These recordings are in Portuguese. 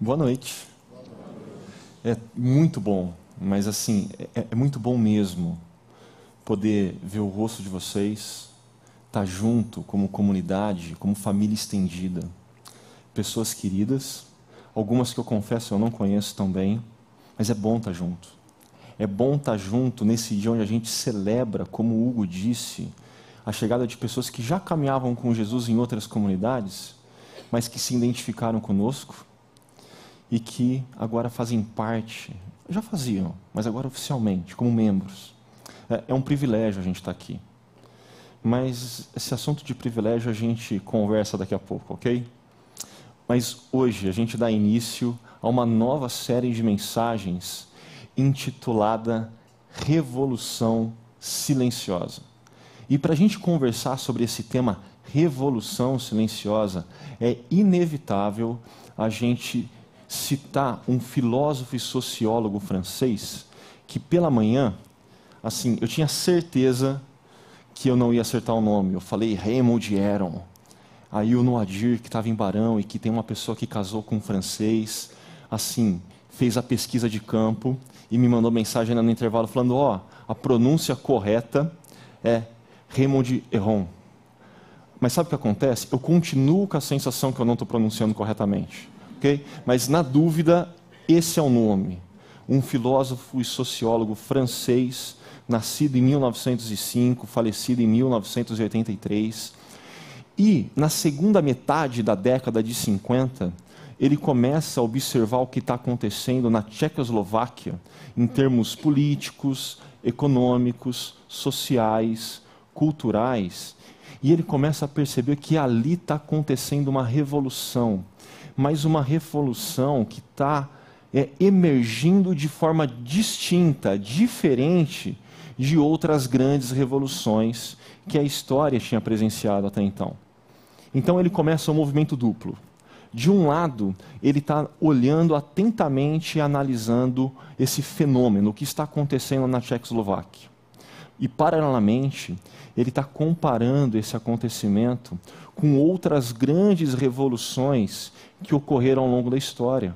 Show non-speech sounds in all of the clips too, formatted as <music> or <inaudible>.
Boa noite. É muito bom, mas assim, é, é, muito bom mesmo poder ver o rosto de vocês, estar tá junto como comunidade, como família estendida. Pessoas queridas, algumas que eu confesso eu não conheço tão bem, mas é bom estar tá junto. É bom estar tá junto nesse dia onde a gente celebra, como o Hugo disse, a chegada de pessoas que já caminhavam com Jesus em outras comunidades, mas que se identificaram conosco e que agora fazem parte, já faziam, mas agora oficialmente, como membros. É, é um privilégio a gente estar aqui. Mas esse assunto de privilégio a gente conversa daqui a pouco, ok? Mas hoje a gente dá início a uma nova série de mensagens intitulada Revolução Silenciosa. E para a gente conversar sobre esse tema, Revolução Silenciosa, é inevitável a gente citar um filósofo e sociólogo francês que pela manhã, assim, eu tinha certeza que eu não ia acertar o nome. Eu falei Raymond Aron. Aí o Noadir, que estava em Barão e que tem uma pessoa que casou com um francês, assim, fez a pesquisa de campo e me mandou mensagem no intervalo falando: ó, oh, a pronúncia correta é Raymond Aron. Mas sabe o que acontece? Eu continuo com a sensação que eu não estou pronunciando corretamente ok? Mas na dúvida, esse é o nome. Um filósofo e sociólogo francês, nascido em 1905, falecido em 1983. E na segunda metade da década de 50, ele começa a observar o que está acontecendo na Tchecoslováquia em termos políticos, econômicos, sociais, culturais, e ele começa a perceber que ali está acontecendo uma revolução mas uma revolução que está é, emergindo de forma distinta, diferente de outras grandes revoluções que a história tinha presenciado até então. Então ele começa um movimento duplo. De um lado, ele está olhando atentamente e analisando esse fenômeno, o que está acontecendo na Tchecoslováquia. E, paralelamente, ele está comparando esse acontecimento com outras grandes revoluções que ocorreram ao longo da história,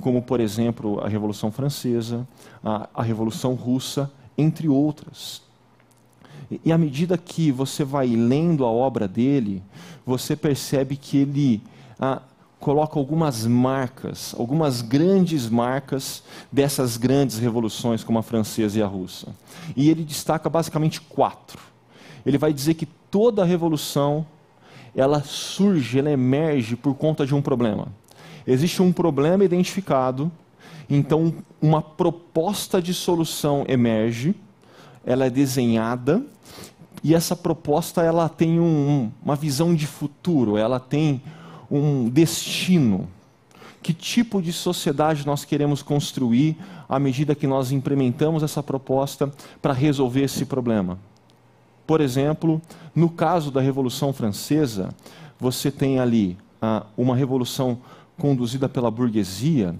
como, por exemplo, a Revolução Francesa, a, a Revolução Russa, entre outras. E, e à medida que você vai lendo a obra dele, você percebe que ele coloca algumas marcas, algumas grandes marcas dessas grandes revoluções, como a francesa e a russa. E ele destaca basicamente quatro. Ele vai dizer que toda revolução ela surge, ela emerge por conta de um problema. Existe um problema identificado, então uma proposta de solução emerge, ela é desenhada e essa proposta ela tem um, uma visão de futuro, ela tem um destino. Que tipo de sociedade nós queremos construir à medida que nós implementamos essa proposta para resolver esse problema? Por exemplo, no caso da Revolução Francesa, você tem ali ah, uma revolução conduzida pela burguesia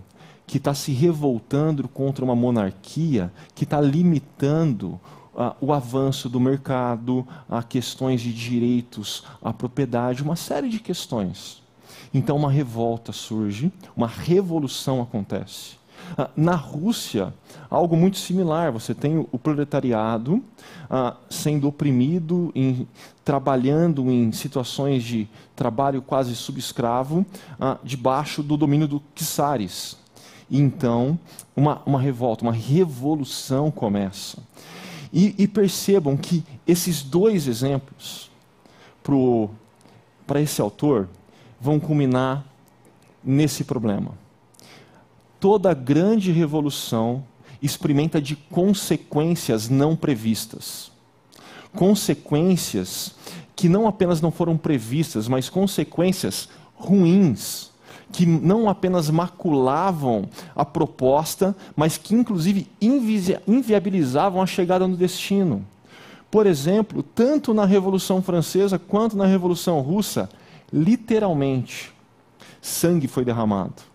que está se revoltando contra uma monarquia que está limitando ah, o avanço do mercado, a questões de direitos à propriedade, uma série de questões. Então, uma revolta surge, uma revolução acontece. Ah, na Rússia, algo muito similar. Você tem o proletariado ah, sendo oprimido, em, trabalhando em situações de trabalho quase subescravo, ah, debaixo do domínio do czares. Então, uma, uma revolta, uma revolução começa. E, e percebam que esses dois exemplos, para esse autor, vão culminar nesse problema toda grande revolução experimenta de consequências não previstas. Consequências que não apenas não foram previstas, mas consequências ruins, que não apenas maculavam a proposta, mas que inclusive invi inviabilizavam a chegada no destino. Por exemplo, tanto na Revolução Francesa quanto na Revolução Russa, literalmente, sangue foi derramado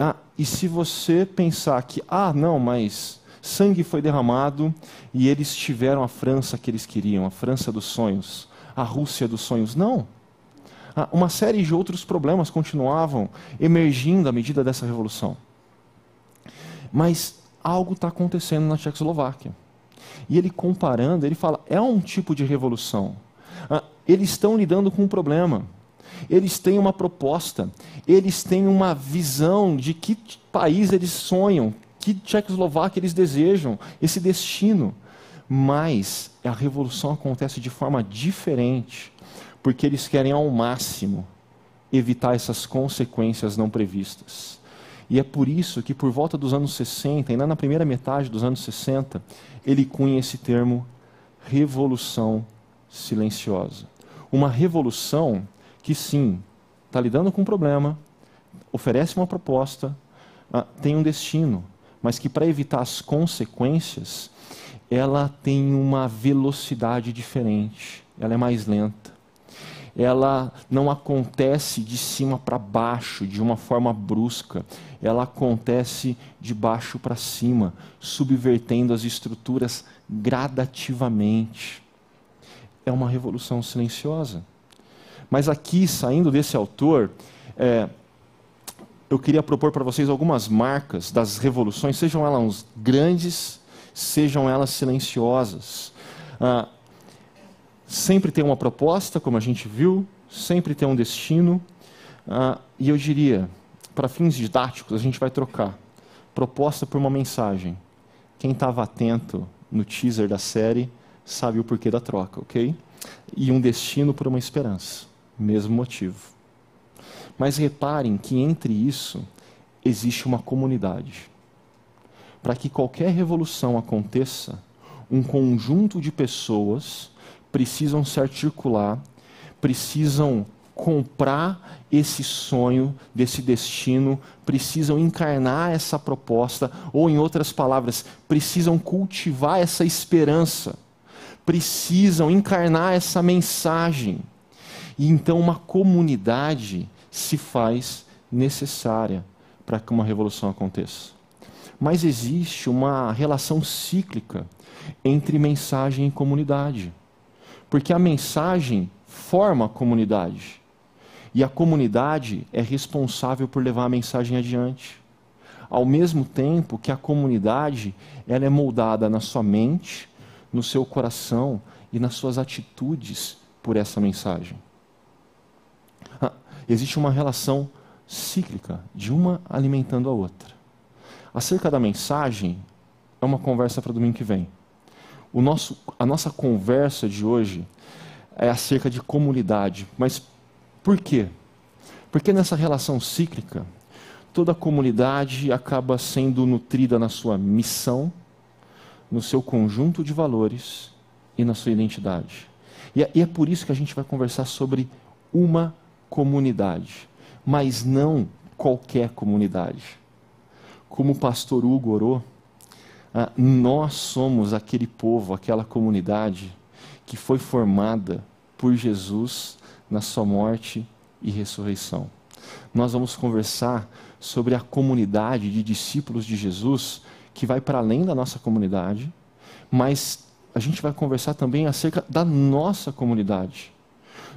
ah, e se você pensar que, ah, não, mas sangue foi derramado e eles tiveram a França que eles queriam, a França dos sonhos, a Rússia dos sonhos. Não. Ah, uma série de outros problemas continuavam emergindo à medida dessa revolução. Mas algo está acontecendo na Tchecoslováquia. E ele comparando, ele fala: é um tipo de revolução. Ah, eles estão lidando com um problema. Eles têm uma proposta. Eles têm uma visão de que país eles sonham, que Tchecoslováquia eles desejam, esse destino. Mas a revolução acontece de forma diferente, porque eles querem ao máximo evitar essas consequências não previstas. E é por isso que, por volta dos anos 60, ainda na primeira metade dos anos 60, ele cunha esse termo revolução silenciosa. Uma revolução que, sim, está lidando com um problema, oferece uma proposta, ah, tem um destino, mas que, para evitar as consequências, ela tem uma velocidade diferente, ela é mais lenta ela não acontece de cima para baixo, de uma forma brusca. Ela acontece de baixo para cima, subvertendo as estruturas gradativamente. É uma revolução silenciosa. Mas aqui, saindo desse autor, é, eu queria propor para vocês algumas marcas das revoluções, sejam elas grandes, sejam elas silenciosas. Ah, sempre tem uma proposta, como a gente viu, sempre tem um destino. Uh, e eu diria, para fins didáticos, a gente vai trocar proposta por uma mensagem. Quem estava atento no teaser da série sabe o porquê da troca, ok? E um destino por uma esperança, mesmo motivo. Mas reparem que entre isso existe uma comunidade. Para que qualquer revolução aconteça, um conjunto de pessoas precisam se articular, precisam comprar esse sonho, desse destino, precisam encarnar essa proposta, ou, em outras palavras, precisam cultivar essa esperança, precisam encarnar essa mensagem. E então uma comunidade se faz necessária para que uma revolução aconteça. Mas existe uma relação cíclica entre mensagem e comunidade. Porque a mensagem forma a comunidade. E a comunidade é responsável por levar a mensagem adiante. Ao mesmo tempo que a comunidade ela é moldada na sua mente, no seu coração e nas suas atitudes por essa mensagem. Existe uma relação cíclica de uma alimentando a outra. Acerca da mensagem, é uma conversa para domingo que vem o nosso, a nossa conversa de hoje é acerca de comunidade. Mas por quê? Porque nessa relação cíclica, toda comunidade acaba sendo nutrida na sua missão, no seu conjunto de valores e na sua identidade. E é, e é por isso que a gente vai conversar sobre uma comunidade, mas não qualquer comunidade. Como o pastor Hugo orou, ah, nós somos aquele povo, aquela comunidade que foi formada por Jesus na sua morte e ressurreição. Nós vamos conversar sobre a comunidade de discípulos de Jesus que vai para além da nossa comunidade, mas a gente vai conversar também acerca da nossa comunidade,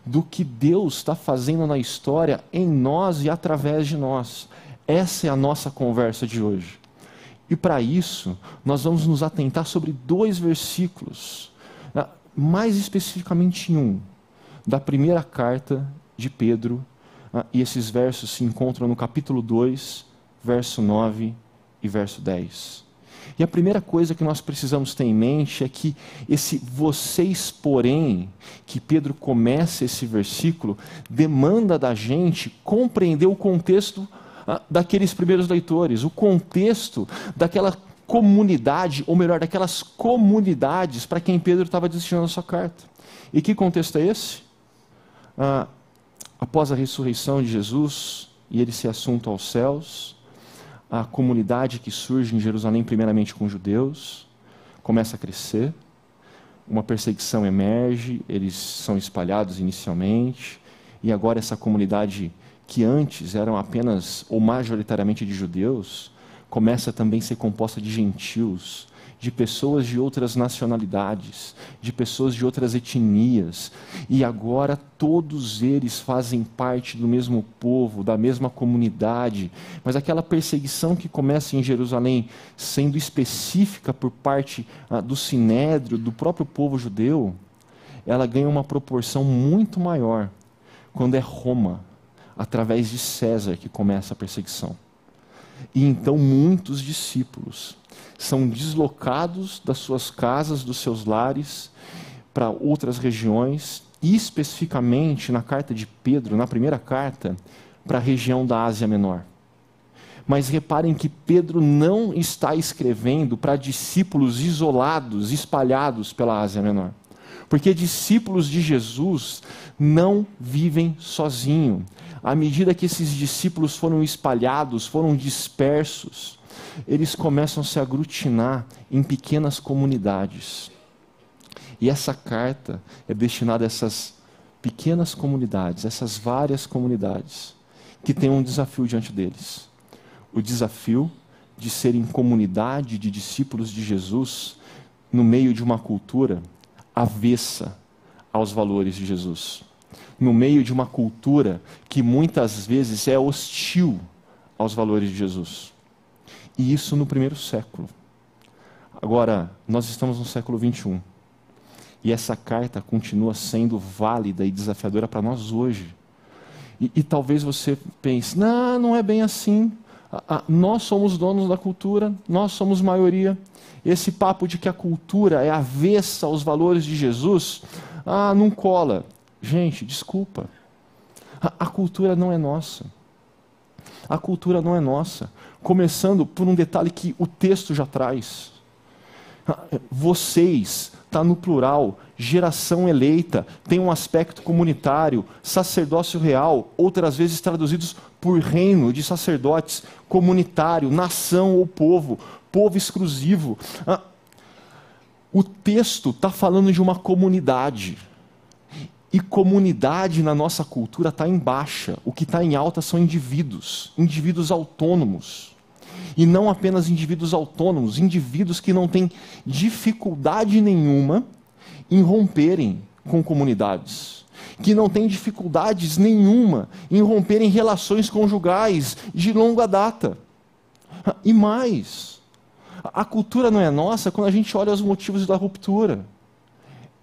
do que Deus está fazendo na história em nós e através de nós. Essa é a nossa conversa de hoje. E para isso, nós vamos nos atentar sobre dois versículos, né, mais especificamente um, da primeira carta de Pedro, né, e esses versos se encontram no capítulo 2, verso 9 e verso 10. E a primeira coisa que nós precisamos ter em mente é que esse vocês, porém, que Pedro começa esse versículo, demanda da gente compreender o contexto ah, daqueles primeiros leitores, o contexto daquela comunidade, ou melhor, daquelas comunidades para quem Pedro estava destinando a sua carta. E que contexto é esse? Ah, após a ressurreição de Jesus e ele ser assunto aos céus, a comunidade que surge em Jerusalém, primeiramente com judeus, começa a crescer, uma perseguição emerge, eles são espalhados inicialmente, e agora essa comunidade que antes eram apenas ou majoritariamente de judeus, começa também a ser composta de gentios, de pessoas de outras nacionalidades, de pessoas de outras etnias, e agora todos eles fazem parte do mesmo povo, da mesma comunidade. Mas aquela perseguição que começa em Jerusalém, sendo específica por parte ah, do sinédrio, do próprio povo judeu, ela ganha uma proporção muito maior quando é Roma, através de César, que começa a perseguição. E então muitos discípulos são deslocados das suas casas, dos seus lares, para outras regiões, e especificamente na carta de Pedro, na primeira carta, para a região da Ásia Menor. Mas reparem que Pedro não está escrevendo para discípulos isolados, espalhados pela Ásia Menor. Porque discípulos de Jesus não vivem sozinhos à medida que esses discípulos foram espalhados, foram dispersos, eles começam a se aglutinar em pequenas comunidades. E essa carta é destinada a essas pequenas comunidades, essas várias comunidades, que têm um desafio diante deles. O desafio de serem comunidade de discípulos de Jesus no meio de uma cultura avessa aos valores de Jesus no meio de uma cultura que muitas vezes é hostil aos valores de Jesus. E isso no primeiro século. Agora, nós estamos no século 21. E essa carta continua sendo válida e desafiadora para nós hoje. E, e, talvez você pense: não, não é bem assim. nós somos donos da cultura, nós somos maioria. Esse papo de que a cultura é avessa aos valores de Jesus, ah, não cola. Gente, desculpa. A, a cultura não é nossa. A cultura não é nossa. Começando por um detalhe que o texto já traz. Vocês, está no plural, geração eleita, tem um aspecto comunitário, sacerdócio real, outras vezes traduzidos por reino de sacerdotes, comunitário, nação ou povo, povo exclusivo. O texto está falando de uma comunidade. E comunidade na nossa cultura está em baixa. O que está em alta são indivíduos, indivíduos autônomos. E não apenas indivíduos autônomos, indivíduos que não têm dificuldade nenhuma em romperem com comunidades. Que não têm dificuldades nenhuma em romperem relações conjugais de longa data. E mais, a cultura não é nossa quando a gente olha os motivos da ruptura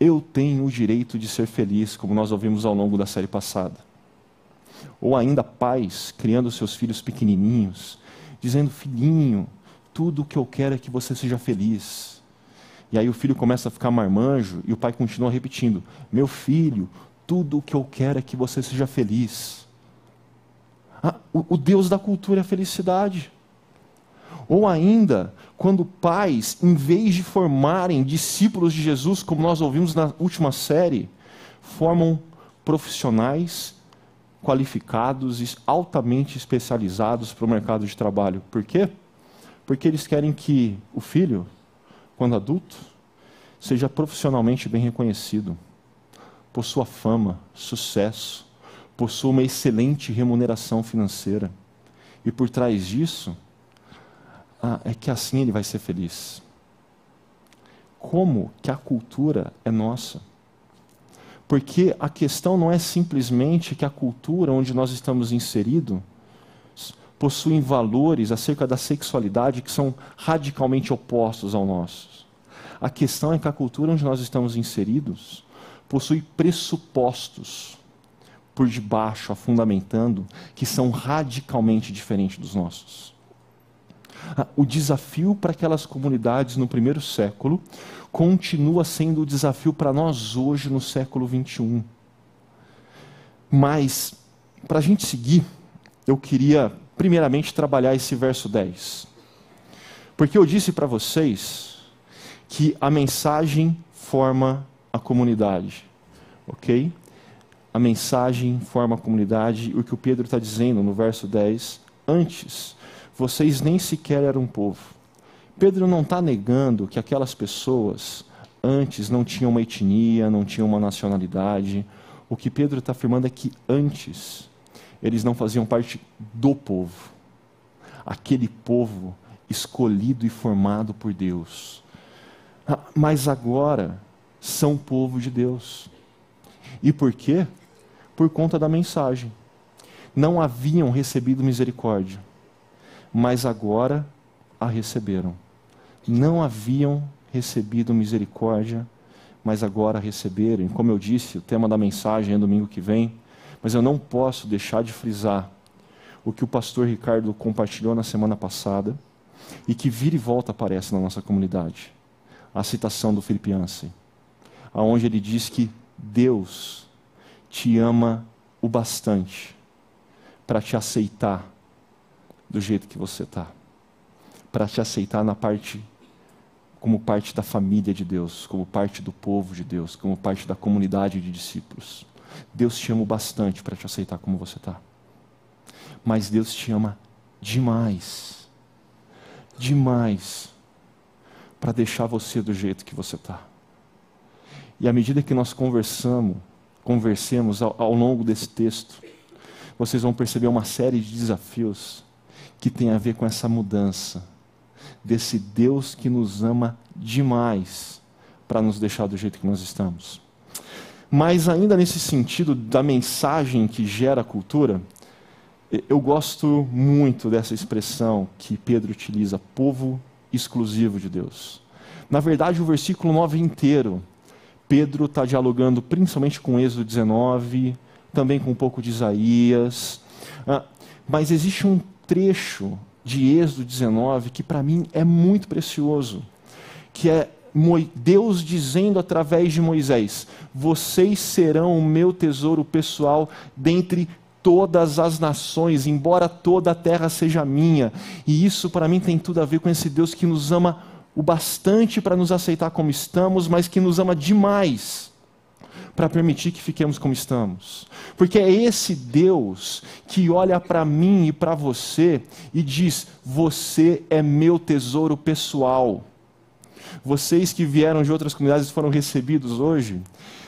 eu tenho o direito de ser feliz, como nós ouvimos ao longo da série passada. Ou ainda pais criando seus filhos pequenininhos, dizendo: Filhinho, tudo o que eu quero é que você seja feliz. E aí o filho começa a ficar marmanjo e o pai continua repetindo: Meu filho, tudo o que eu quero é que você seja feliz. Ah, o, o Deus da cultura é a felicidade. Ou ainda, quando pais, em vez de formarem discípulos de Jesus, como nós ouvimos na última série, formam profissionais qualificados e altamente especializados para o mercado de trabalho. Por quê? Porque eles querem que o filho, quando adulto, seja profissionalmente bem reconhecido, possua fama, sucesso, possua uma excelente remuneração financeira. E por trás disso, ah, é que assim ele vai ser feliz. Como que a cultura é nossa? Porque a questão não é simplesmente que a cultura onde nós estamos inseridos possuem valores acerca da sexualidade que são radicalmente opostos ao nosso. A questão é que a cultura onde nós estamos inseridos possui pressupostos por debaixo, fundamentando, que são radicalmente diferentes dos nossos. Ah, o desafio para aquelas comunidades no primeiro século continua sendo o desafio para nós hoje no século 21. Mas, para a gente seguir, eu queria primeiramente trabalhar esse verso 10. Porque eu disse para vocês que a mensagem forma a comunidade, ok? A mensagem forma a comunidade, o que o Pedro está dizendo no verso 10, antes vocês nem sequer eram povo. Pedro não está negando que aquelas pessoas antes não tinham uma etnia, não tinham uma nacionalidade. O que Pedro está afirmando é que antes eles não faziam parte do povo. Aquele povo escolhido e formado por Deus, ah, mas agora são povo de Deus. E por quê? Por conta da mensagem. Não haviam recebido misericórdia, mas agora a receberam. Não haviam recebido misericórdia, mas agora receberam. Como eu disse, o tema da mensagem é domingo que vem, mas eu não posso deixar de frisar o que o pastor Ricardo compartilhou na semana passada e que vira e volta aparece na nossa comunidade. A citação do Felipe Ansem, aonde ele diz que Deus te ama o bastante para te aceitar do jeito que você está, para te aceitar na parte como parte da família de Deus, como parte do povo de Deus, como parte da comunidade de discípulos. Deus te ama bastante para te aceitar como você está. Mas Deus te ama demais, demais, para deixar você do jeito que você está. E à medida que nós conversamos, conversemos ao, ao longo desse texto, vocês vão perceber uma série de desafios que tem a ver com essa mudança desse Deus que nos ama demais para nos deixar do jeito que nós estamos. Mas ainda nesse sentido da mensagem que gera a cultura, eu gosto muito dessa expressão que Pedro utiliza, povo exclusivo de Deus. Na verdade, o versículo 9 inteiro, Pedro está dialogando principalmente com Êxodo 19, também com um pouco de Isaías. Ah, mas existe um trecho de Êxodo 19 que para mim é muito precioso, que é Deus dizendo através de Moisés: Vocês serão o meu tesouro pessoal dentre todas as nações, embora toda a terra seja minha. E isso para mim tem tudo a ver com esse Deus que nos ama o bastante para nos aceitar como estamos, mas que nos ama demais para permitir que fiquemos como estamos. Porque é esse Deus que olha para mim e para você e diz: Você é meu tesouro pessoal. Vocês que vieram de outras comunidades e foram recebidos hoje,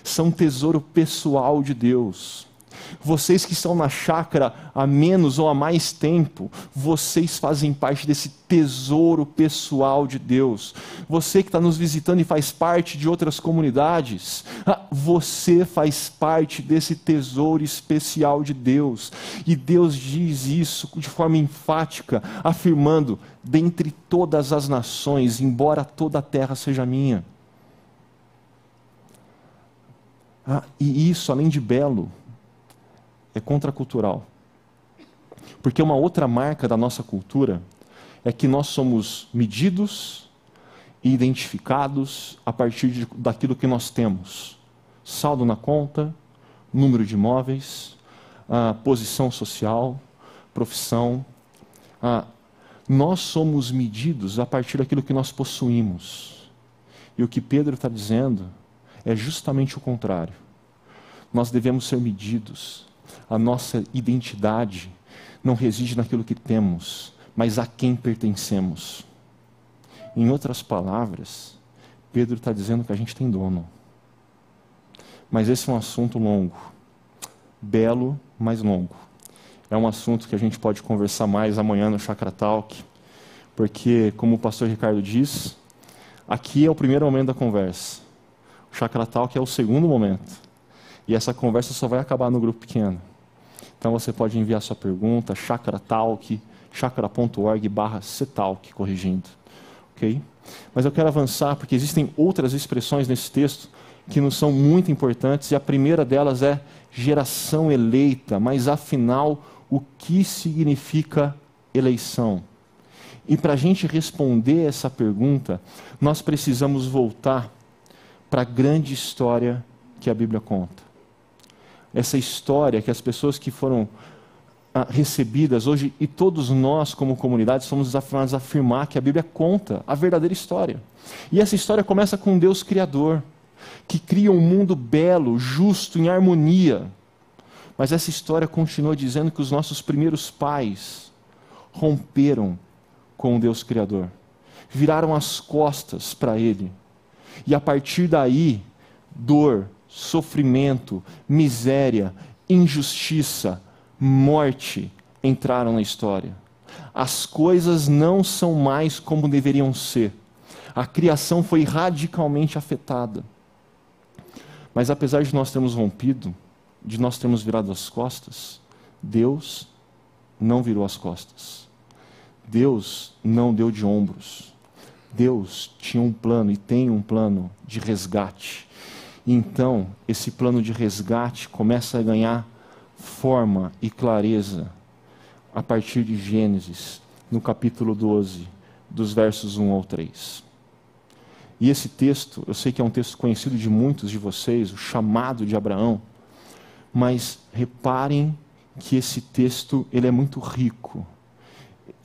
são tesouro pessoal de Deus. Vocês que estão na chácara há menos ou há mais tempo, vocês fazem parte desse tesouro pessoal de Deus. Você que está nos visitando e faz parte de outras comunidades, ah, você faz parte desse tesouro especial de Deus. E Deus diz isso de forma enfática, afirmando: dentre todas as nações, embora toda a terra seja minha. Ah, e isso, além de belo, é contracultural. Porque uma outra marca da nossa cultura é que nós somos medidos e identificados a partir de, daquilo que nós temos: saldo na conta, número de imóveis, posição social, profissão. nós somos medidos a partir daquilo que nós possuímos. E o que Pedro está dizendo é justamente o contrário. Nós devemos ser medidos a nossa identidade não reside naquilo que temos, mas a quem pertencemos. Em outras palavras, Pedro está dizendo que a gente tem dono. Mas esse é um assunto longo, belo, mas longo. É um assunto que a gente pode conversar mais amanhã no Chakra Talk, porque, como o pastor Ricardo diz, aqui é o primeiro momento da conversa. O Chakra Talk é o segundo momento. E essa conversa só vai acabar no grupo pequeno. Então você pode enviar sua pergunta, chakratalk, chakra.org barra cetalk, corrigindo. Ok? Mas eu quero avançar porque existem outras expressões nesse texto que nos são muito importantes e a primeira delas é geração eleita, mas afinal, o que significa eleição? E para a gente responder essa pergunta, nós precisamos voltar para a grande história que a Bíblia conta essa história que as pessoas que foram ah, recebidas hoje, e todos nós, como comunidade, somos desafiados a afirmar que a Bíblia conta a verdadeira história. E essa história começa com Deus Criador, que cria um mundo belo, justo, em harmonia. Mas essa história continua dizendo que os nossos primeiros pais romperam com o Deus Criador, viraram as costas para Ele. E a partir daí, dor, sofrimento, miséria, injustiça, morte entraram na história. As coisas não são mais como deveriam ser. A criação foi radicalmente afetada. Mas apesar de nós termos rompido, de nós termos virado as costas, Deus não virou as costas. Deus não deu de ombros. Deus tinha um plano e tem um plano de resgate. Então, esse plano de resgate começa a ganhar forma e clareza a partir de Gênesis, no capítulo 12, dos versos 1 ao 3. E esse texto, eu sei que é um texto conhecido de muitos de vocês, o chamado de Abraão, mas reparem que esse texto ele é muito rico.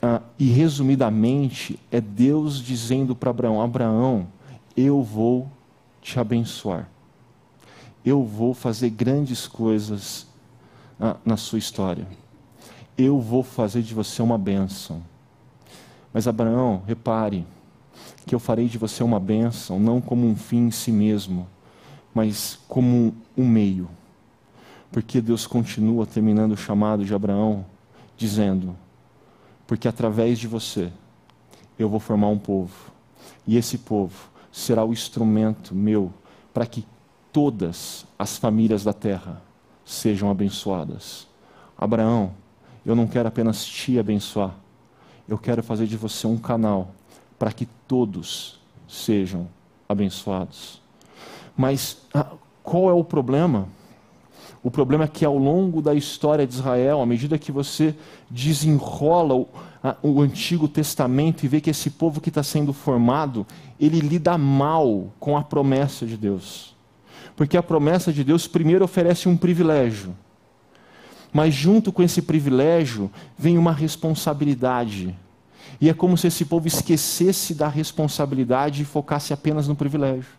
Ah, e resumidamente é Deus dizendo para Abraão: Abraão, eu vou te abençoar. Eu vou fazer grandes coisas ah, na sua história. Eu vou fazer de você uma bênção. Mas Abraão, repare que eu farei de você uma bênção, não como um fim em si mesmo, mas como um meio. Porque Deus continua terminando o chamado de Abraão, dizendo: Porque através de você eu vou formar um povo, e esse povo será o instrumento meu para que todas as famílias da terra sejam abençoadas. Abraão, eu não quero apenas te abençoar, eu quero fazer de você um canal para que todos sejam abençoados. Mas ah, qual é o problema? O problema é que ao longo da história de Israel, à medida que você desenrola o, a, o Antigo Testamento e vê que esse povo que está sendo formado, ele lida mal com a promessa de Deus. Porque a promessa de Deus primeiro oferece um privilégio. Mas junto com esse privilégio vem uma responsabilidade. E é como se esse povo esquecesse da responsabilidade e focasse apenas no privilégio.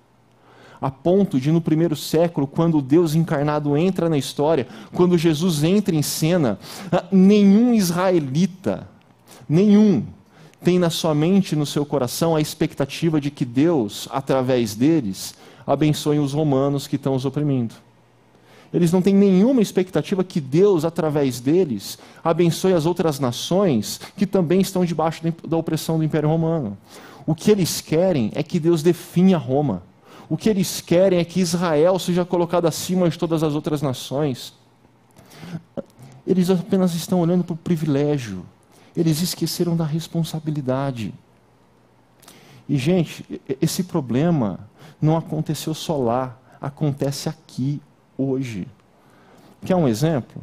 A ponto de, no primeiro século, quando Deus encarnado entra na história, quando Jesus entra em cena, ah, nenhum israelita, nenhum, tem na sua mente no seu coração a expectativa de que Deus, através deles, abençoe os romanos que estão os oprimindo. Eles não têm nenhuma expectativa que Deus, através deles, abençoe as outras nações que também estão debaixo da opressão do Império Romano. O que eles querem é que Deus definha Roma. O que eles querem é que Israel seja colocado acima de todas as outras nações. Eles apenas estão olhando para o privilégio. Eles esqueceram da responsabilidade. E, gente, esse problema não aconteceu só lá, acontece aqui hoje. Quer um exemplo?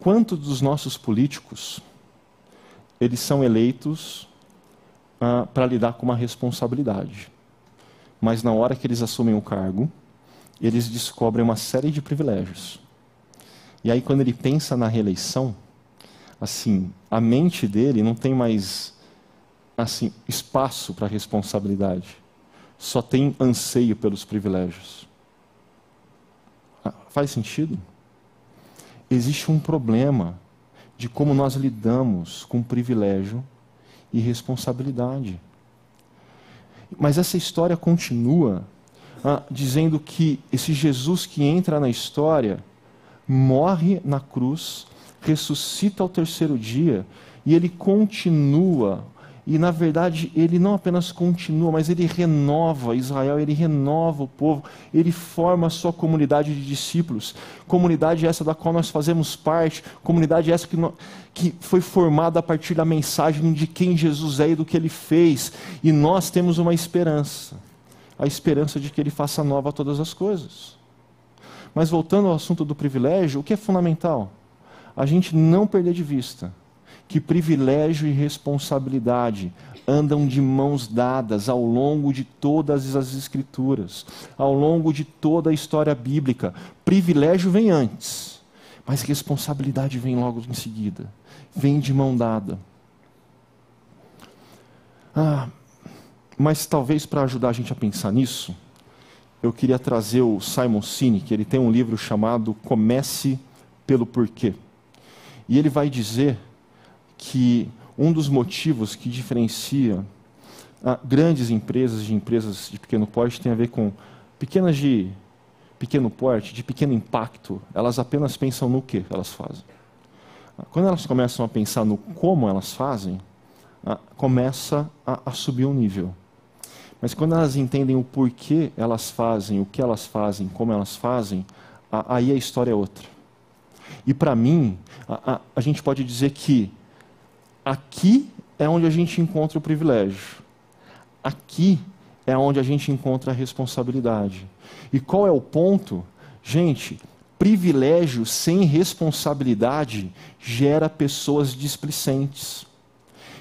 Quantos dos nossos políticos eles são eleitos ah, para lidar com uma responsabilidade, mas na hora que eles assumem o cargo, eles descobrem uma série de privilégios. E aí quando ele pensa na reeleição, assim, a mente dele não tem mais assim espaço para responsabilidade. Só tem anseio pelos privilégios. Faz sentido? Existe um problema de como nós lidamos com privilégio e responsabilidade. Mas essa história continua ah, dizendo que esse Jesus que entra na história morre na cruz, ressuscita ao terceiro dia e ele continua e na verdade, ele não apenas continua, mas ele renova Israel, ele renova o povo, ele forma a sua comunidade de discípulos. Comunidade essa da qual nós fazemos parte, comunidade essa que, no, que foi formada a partir da mensagem de quem Jesus é e do que ele fez. E nós temos uma esperança a esperança de que ele faça nova todas as coisas. Mas voltando ao assunto do privilégio, o que é fundamental? A gente não perder de vista que privilégio e responsabilidade andam de mãos dadas ao longo de todas as Escrituras, ao longo de toda a história bíblica. Privilégio vem antes, mas responsabilidade vem logo em seguida, vem de mão dada. Ah, mas talvez para ajudar a gente a pensar nisso, eu queria trazer o Simon Sinek, ele tem um livro chamado Comece pelo Porquê. E ele vai dizer que um dos motivos que diferencia ah, grandes empresas de empresas de pequeno porte tem a ver com pequenas de pequeno porte, de pequeno impacto, elas apenas pensam no que elas fazem. Ah, quando elas começam a pensar no como elas fazem, ah, começa a, subir um nível. Mas quando elas entendem o porquê elas fazem, o que elas fazem, como elas fazem, aí a história é outra. E para mim, a, a, a, gente pode dizer que aqui é onde a gente encontra o privilégio. Aqui é onde a gente encontra a responsabilidade. E qual é o ponto? Gente, privilégio sem responsabilidade gera pessoas displicentes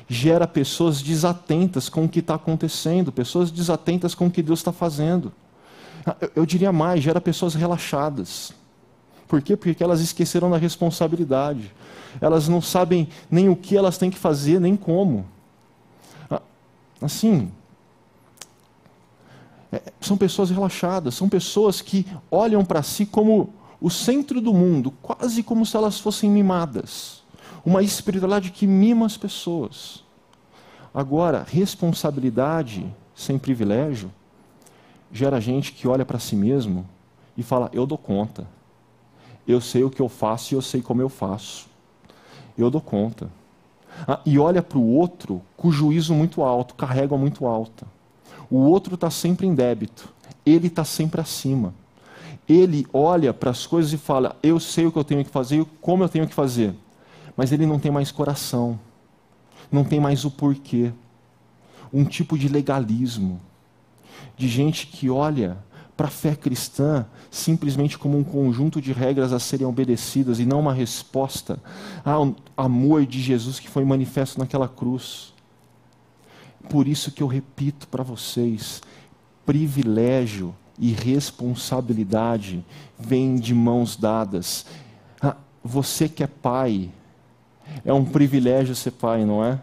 gera pessoas desatentas com o que está acontecendo, pessoas desatentas com o que Deus está fazendo. Eu, eu diria mais, gera pessoas relaxadas. Por quê? Porque elas esqueceram da responsabilidade. Elas não sabem nem o que elas têm que fazer, nem como. Assim, é, são pessoas relaxadas, são pessoas que olham para si como o centro do mundo, quase como se elas fossem mimadas. Uma espiritualidade que mima as pessoas. Agora, responsabilidade sem privilégio gera gente que olha para si mesmo e fala: Eu dou conta. Eu sei o que eu faço e eu sei como eu faço. Eu dou conta. Ah, e olha para o outro com juízo muito alto, carrega muito alta. O outro está sempre em débito, ele está sempre acima. Ele olha para as coisas e fala: Eu sei o que eu tenho que fazer e como eu tenho que fazer mas ele não tem mais coração, não tem mais o porquê. Um tipo de legalismo, de gente que olha para a fé cristã simplesmente como um conjunto de regras a serem obedecidas e não uma resposta ao amor de Jesus que foi manifesto naquela cruz. Por isso que eu repito para vocês: privilégio e responsabilidade vêm de mãos dadas. Ah, você que é pai, é um privilégio ser pai, não é?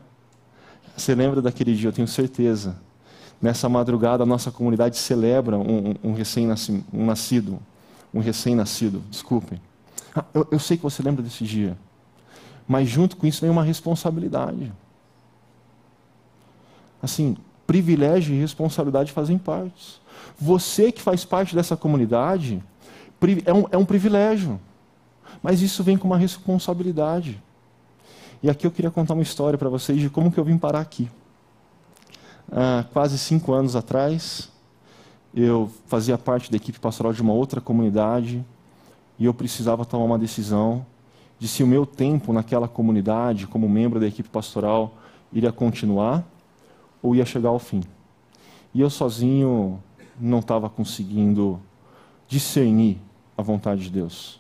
Você lembra daquele dia, eu tenho certeza. Nessa madrugada, a nossa comunidade celebra um, um, um recém-nascido. Um recém-nascido, desculpem. Ah, eu, eu sei que você lembra desse dia. Mas junto com isso vem uma responsabilidade. Assim, privilégio e responsabilidade fazem parte. Você que faz parte dessa comunidade é um, é um privilégio. Mas isso vem com uma responsabilidade. E aqui eu queria contar uma história para vocês de como que eu vim parar aqui. Há quase cinco anos atrás, eu fazia parte da equipe pastoral de uma outra comunidade e eu precisava tomar uma decisão de se o meu tempo naquela comunidade, como membro da equipe pastoral, iria continuar ou ia chegar ao fim. E eu sozinho não estava conseguindo discernir a vontade de Deus.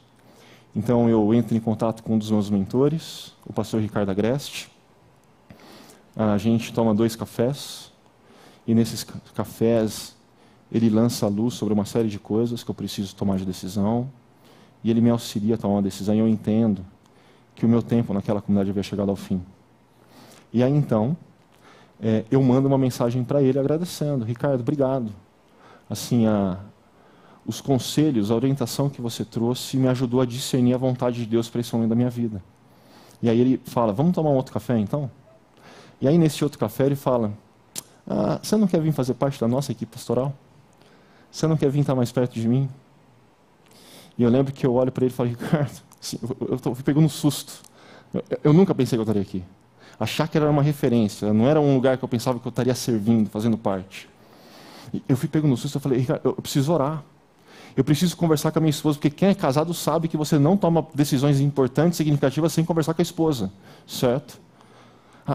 Então eu entro em contato com um dos meus mentores, o pastor Ricardo Agreste. A gente toma dois cafés e nesses cafés ele lança a luz sobre uma série de coisas que eu preciso tomar de decisão e ele me auxilia a tomar uma decisão e eu entendo que o meu tempo naquela comunidade havia chegado ao fim. E aí então é, eu mando uma mensagem para ele agradecendo, Ricardo, obrigado. Assim a os conselhos, a orientação que você trouxe me ajudou a discernir a vontade de Deus para esse momento da minha vida. E aí ele fala: Vamos tomar um outro café então? E aí nesse outro café ele fala: ah, Você não quer vir fazer parte da nossa equipe pastoral? Você não quer vir estar mais perto de mim? E eu lembro que eu olho para ele e falo: <laughs> Ricardo, assim, eu estou pegando um susto. Eu, eu nunca pensei que eu estaria aqui. Achar que era uma referência, não era um lugar que eu pensava que eu estaria servindo, fazendo parte. Eu fui pego no susto, eu falei, Ricardo, eu preciso orar. Eu preciso conversar com a minha esposa, porque quem é casado sabe que você não toma decisões importantes, significativas, sem conversar com a esposa, certo?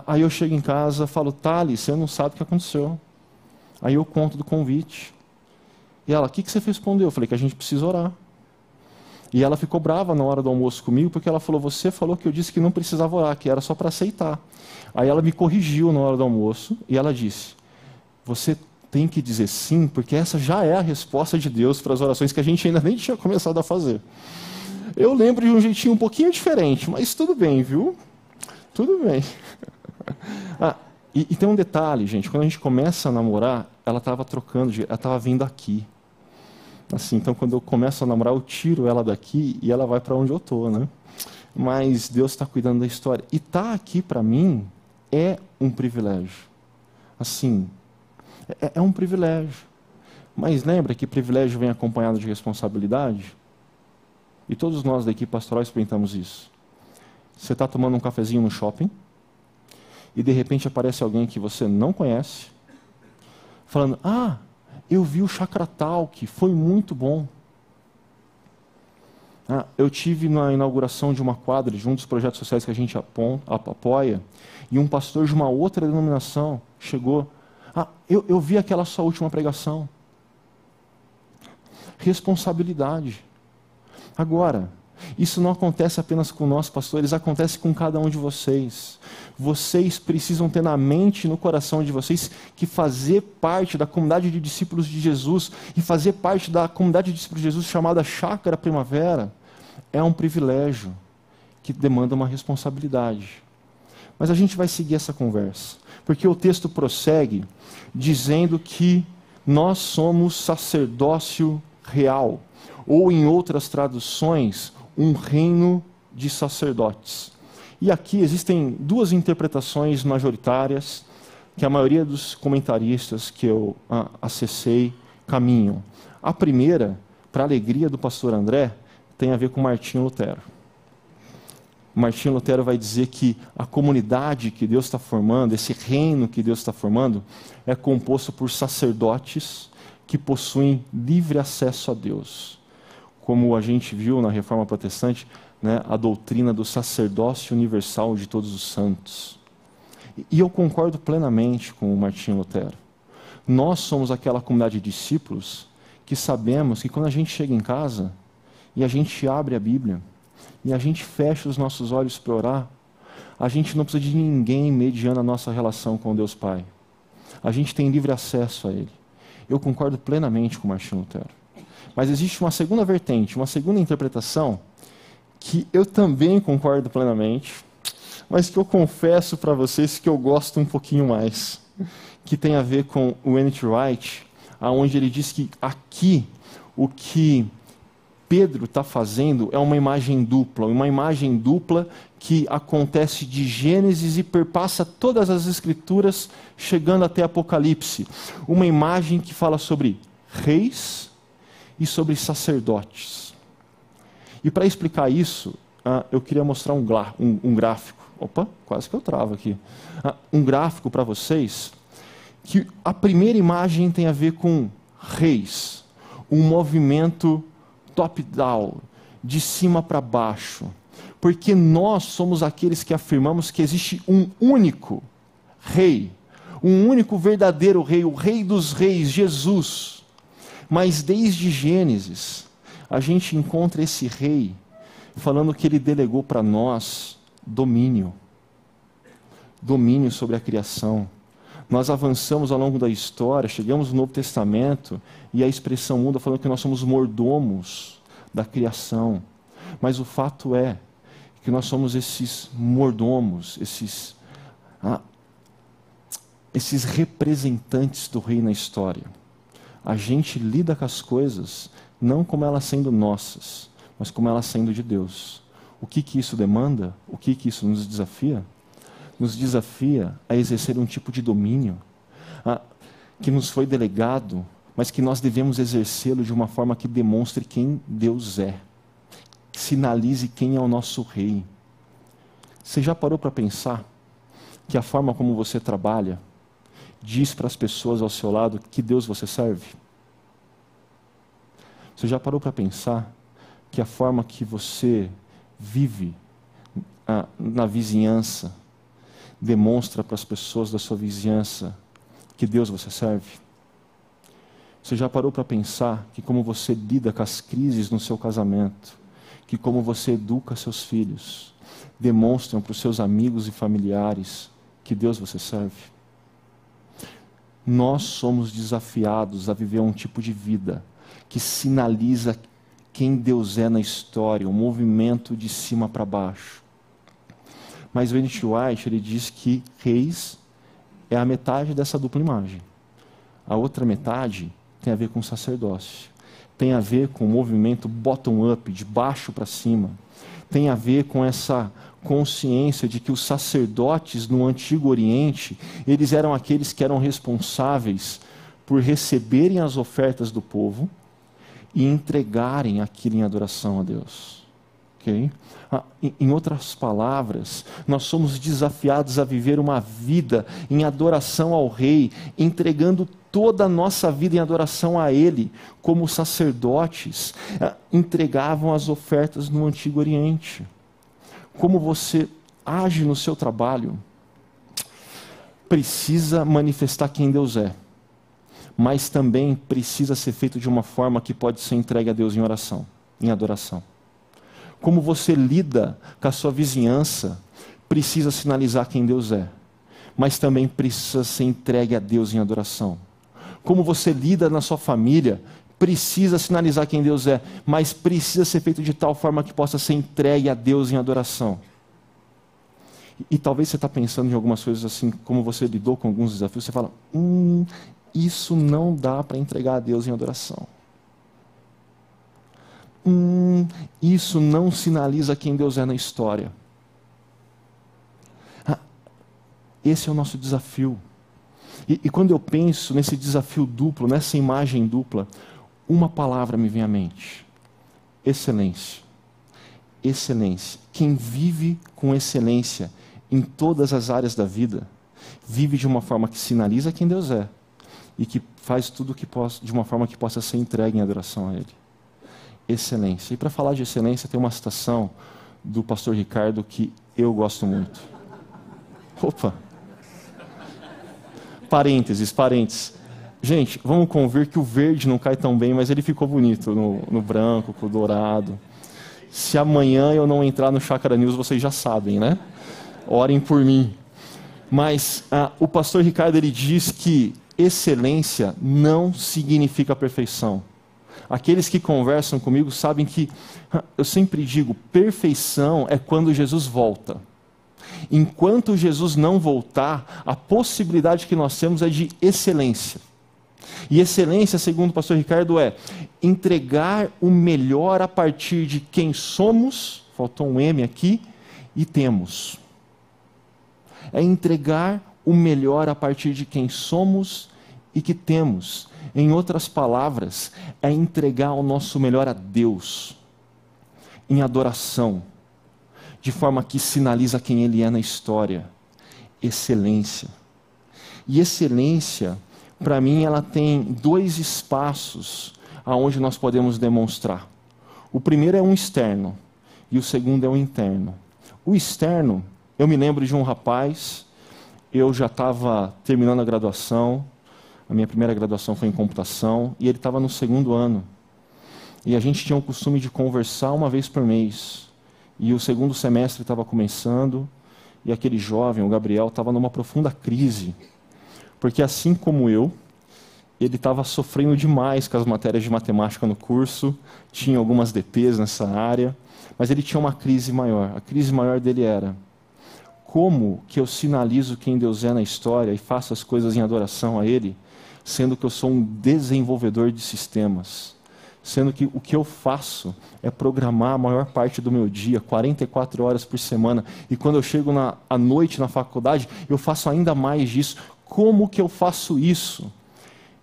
Aí eu chego em casa, falo, Thales, você não sabe o que aconteceu. Aí eu conto do convite. E ela, o que, que você respondeu? Eu falei que a gente precisa orar. E ela ficou brava na hora do almoço comigo, porque ela falou: Você falou que eu disse que não precisava orar, que era só para aceitar. Aí ela me corrigiu na hora do almoço e ela disse: Você tem que dizer sim, porque essa já é a resposta de Deus para as orações que a gente ainda nem tinha começado a fazer. Eu lembro de um jeitinho um pouquinho diferente, mas tudo bem, viu? Tudo bem. Ah, e, e, tem um detalhe, gente, quando a gente começa a namorar, ela estava trocando, de, ela estava vindo aqui. Assim, então quando eu começo a namorar, eu tiro ela daqui e ela vai para onde eu estou, né? Mas Deus está cuidando da história. E tá aqui para mim é um privilégio. Assim, é, é um privilégio. Mas lembra que privilégio vem acompanhado de responsabilidade? E todos nós da equipe pastoral experimentamos isso. Você está tomando um cafezinho no shopping e de repente aparece alguém que você não conhece, falando: Ah, eu vi o Chakra Talk, foi muito bom. Ah, eu tive na inauguração de uma quadra de um dos projetos sociais que a gente apoia, e um pastor de uma outra denominação chegou. Ah, eu, eu vi aquela sua última pregação. Responsabilidade. Agora, isso não acontece apenas com nós, pastores, acontece com cada um de vocês. Vocês precisam ter na mente e no coração de vocês que fazer parte da comunidade de discípulos de Jesus e fazer parte da comunidade de discípulos de Jesus chamada Chácara Primavera é um privilégio que demanda uma responsabilidade. Mas a gente vai seguir essa conversa, porque o texto prossegue dizendo que nós somos sacerdócio real, ou em outras traduções, um reino de sacerdotes. E aqui existem duas interpretações majoritárias que a maioria dos comentaristas que eu acessei caminham. A primeira, para a alegria do pastor André, tem a ver com Martinho Lutero. Martinho Lutero vai dizer que a comunidade que Deus está formando, esse reino que Deus está formando, é composto por sacerdotes que possuem livre acesso a Deus. Como a gente viu na Reforma Protestante, né, a doutrina do sacerdócio universal de todos os santos. E eu concordo plenamente com o Martinho Lutero. Nós somos aquela comunidade de discípulos que sabemos que quando a gente chega em casa, e a gente abre a Bíblia e a gente fecha os nossos olhos para orar, a gente não precisa de ninguém mediando a nossa relação com Deus Pai. A gente tem livre acesso a Ele. Eu concordo plenamente com Martinho Lutero. Mas existe uma segunda vertente, uma segunda interpretação, que eu também concordo plenamente, mas que eu confesso para vocês que eu gosto um pouquinho mais, que tem a ver com o N.T. Wright, aonde ele diz que aqui o que Pedro está fazendo é uma imagem dupla, uma imagem dupla que acontece de Gênesis e perpassa todas as escrituras, chegando até Apocalipse. Uma imagem que fala sobre reis e sobre sacerdotes. E para explicar isso, ah, eu queria mostrar um, um, um, gráfico. Opa, quase que eu travo aqui. Ah, um gráfico para vocês, que a primeira imagem tem a ver com reis, um movimento top-down, de cima para baixo. Porque nós somos aqueles que afirmamos que existe um único rei, um único verdadeiro rei, o rei dos reis, Jesus. Mas desde Gênesis, a gente encontra esse rei falando que ele delegou para nós domínio. Domínio sobre a criação nós avançamos ao longo da história, chegamos no Novo Testamento e a expressão muda falando que nós somos mordomos da criação. Mas o fato é que nós somos esses mordomos, esses, ah, esses representantes do rei na história. A gente lida com as coisas não como elas sendo nossas, mas como elas sendo de Deus. O que, que isso demanda? O que, que isso nos desafia? nos desafia a exercer um tipo de domínio a, que nos foi delegado, mas que nós devemos exercê-lo de uma forma que demonstre quem Deus é, que sinalize quem é o nosso Rei. Você já parou para pensar que a forma como você trabalha diz para as pessoas ao seu lado que Deus você serve? Você já parou para pensar que a forma que você vive ah, na vizinhança, demonstra para as pessoas da sua vizinhança que Deus você serve? Você já parou para pensar que como você lida com as crises no seu casamento, que como você educa seus filhos, demonstram para os seus amigos e familiares que Deus você serve? Nós somos desafiados a viver um tipo de vida que sinaliza quem Deus é na história, um movimento de cima para baixo. Mas o N.T. White ele diz que reis é a metade dessa dupla imagem. A outra metade tem a ver com sacerdócio. Tem a ver com o movimento bottom-up, de baixo para cima. Tem a ver com essa consciência de que os sacerdotes no Antigo Oriente, eles eram aqueles que eram responsáveis por receberem as ofertas do povo e entregarem aquilo em adoração a Deus. Okay? Ah, em outras palavras, nós somos desafiados a viver uma vida em adoração ao Rei, entregando toda a nossa vida em adoração a Ele, como os sacerdotes ah, entregavam as ofertas no Antigo Oriente. Como você age no seu trabalho, precisa manifestar quem Deus é, mas também precisa ser feito de uma forma que pode ser entregue a Deus em oração, em adoração como você lida com a sua vizinhança, precisa sinalizar quem Deus é, mas também precisa ser entregue a Deus em adoração. Como você lida na sua família, precisa sinalizar quem Deus é, mas precisa ser feito de tal forma que possa ser entregue a Deus em adoração. E, talvez você está pensando em algumas coisas assim, como você lidou com alguns desafios, você fala: hum, isso não dá para entregar a Deus em adoração hum, isso não sinaliza quem Deus é na história. Ah, esse é o nosso desafio. E, e, quando eu penso nesse desafio duplo, nessa imagem dupla, uma palavra me vem à mente: excelência. Excelência. Quem vive com excelência em todas as áreas da vida, vive de uma forma que sinaliza quem Deus é e que faz tudo que possa, de uma forma que possa ser entregue em adoração a Ele excelência. E para falar de excelência, tem uma citação do pastor Ricardo que eu gosto muito. Opa! Parênteses, parênteses. Gente, vamos convir que o verde não cai tão bem, mas ele ficou bonito no, no branco, com o dourado. Se amanhã eu não entrar no Chácara News, vocês já sabem, né? Orem por mim. Mas ah, o pastor Ricardo ele diz que excelência não significa perfeição. Aqueles que conversam comigo sabem que eu sempre digo: perfeição é quando Jesus volta. Enquanto Jesus não voltar, a possibilidade que nós temos é de excelência. E excelência, segundo o pastor Ricardo, é entregar o melhor a partir de quem somos, faltou um M aqui, e temos. É entregar o melhor a partir de quem somos e que temos. Em outras palavras, é entregar o nosso melhor a Deus, em adoração, de forma que sinaliza quem Ele é na história. Excelência. E excelência, para mim, ela tem dois espaços aonde nós podemos demonstrar. O primeiro é um externo e o segundo é um interno. O externo, eu me lembro de um rapaz, eu já estava terminando a graduação, a minha primeira graduação foi em computação e ele estava no segundo ano. E a gente tinha o costume de conversar uma vez por mês. E o segundo semestre estava começando e aquele jovem, o Gabriel, estava numa profunda crise. Porque assim como eu, ele estava sofrendo demais com as matérias de matemática no curso, tinha algumas DPs nessa área, mas ele tinha uma crise maior. A crise maior dele era: como que eu sinalizo quem Deus é na história e faço as coisas em adoração a Ele, sendo que eu sou um desenvolvedor de sistemas, sendo que o que eu faço é programar a maior parte do meu dia, 44 horas por semana, e quando eu chego na, à noite na faculdade, eu faço ainda mais disso. Como que eu faço isso?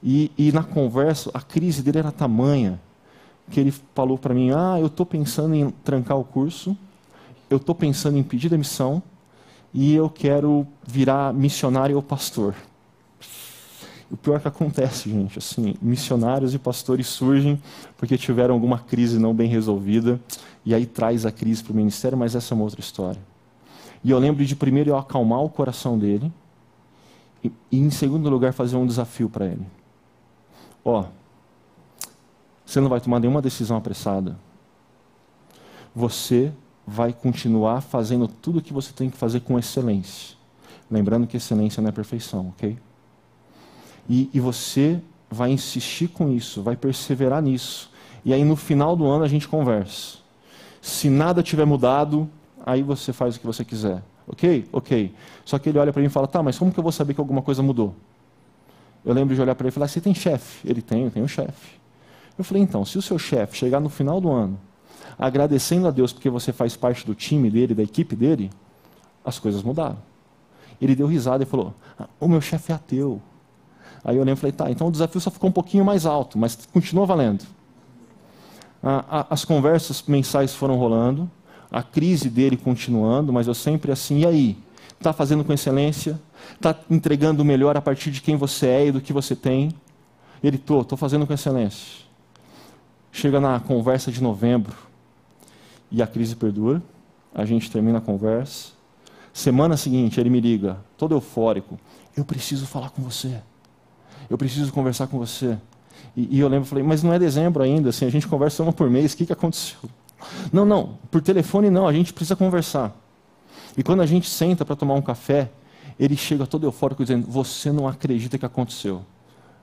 E, e na conversa, a crise dele era tamanha, que ele falou para mim: Ah, eu estou pensando em trancar o curso, eu estou pensando em pedir demissão, e eu quero virar missionário ou pastor. O pior que acontece, gente, assim, missionários e pastores surgem porque tiveram alguma crise não bem resolvida e aí traz a crise para o ministério, mas essa é uma outra história. E eu lembro de primeiro eu acalmar o coração dele e, e em segundo lugar fazer um desafio para ele. Ó, você não vai tomar nenhuma decisão apressada. Você vai continuar fazendo tudo o que você tem que fazer com excelência. Lembrando que excelência não é perfeição, ok? E, e você vai insistir com isso, vai perseverar nisso. E aí no final do ano a gente conversa. Se nada tiver mudado, aí você faz o que você quiser. Ok? Ok. Só que ele olha para mim e fala: tá, mas como que eu vou saber que alguma coisa mudou? Eu lembro de olhar para ele e falar: você tem chefe? Ele tem, eu tenho chefe. Eu falei: então, se o seu chefe chegar no final do ano agradecendo a Deus porque você faz parte do time dele, da equipe dele, as coisas mudaram. Ele deu risada e falou: ah, o meu chefe é ateu. Aí eu lembro e falei, tá, então o desafio só ficou um pouquinho mais alto, mas continua valendo. as conversas mensais foram rolando, a crise dele continuando, mas eu sempre assim, e aí? Está fazendo com excelência? Está entregando o melhor a partir de quem você é e do que você tem? Ele, estou, estou fazendo com excelência. Chega na conversa de novembro e a crise perdura, a gente termina a conversa. Semana seguinte, ele me liga, todo eufórico, eu preciso falar com você. Eu preciso conversar com você. E, e eu lembro, falei, mas não é dezembro ainda, assim, a gente conversa uma por mês, o que, que aconteceu? Não, não, por telefone não, a gente precisa conversar. E quando a gente senta para tomar um café, ele chega todo eufórico dizendo: Você não acredita que aconteceu.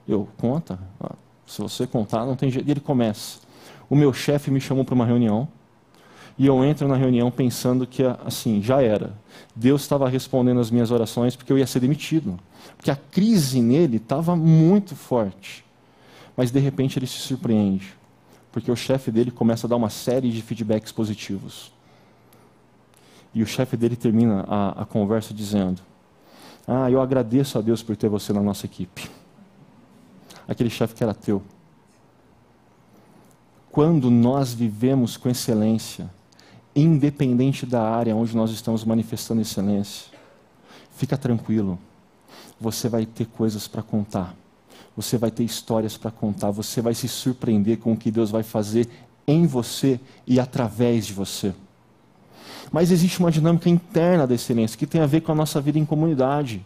Eu, conta. Ah, se você contar, não tem jeito. E ele começa. O meu chefe me chamou para uma reunião. E eu entro na reunião pensando que, assim, já era. Deus estava respondendo as minhas orações porque eu ia ser demitido. Porque a crise nele estava muito forte. Mas, de repente, ele se surpreende. Porque o chefe dele começa a dar uma série de feedbacks positivos. E o chefe dele termina a, a conversa dizendo: Ah, eu agradeço a Deus por ter você na nossa equipe. Aquele chefe que era teu. Quando nós vivemos com excelência, independente da área onde nós estamos manifestando excelência, fica tranquilo, você vai ter coisas para contar, você vai ter histórias para contar, você vai se surpreender com o que Deus vai fazer em você e através de você. Mas existe uma dinâmica interna da excelência que tem a ver com a nossa vida em comunidade.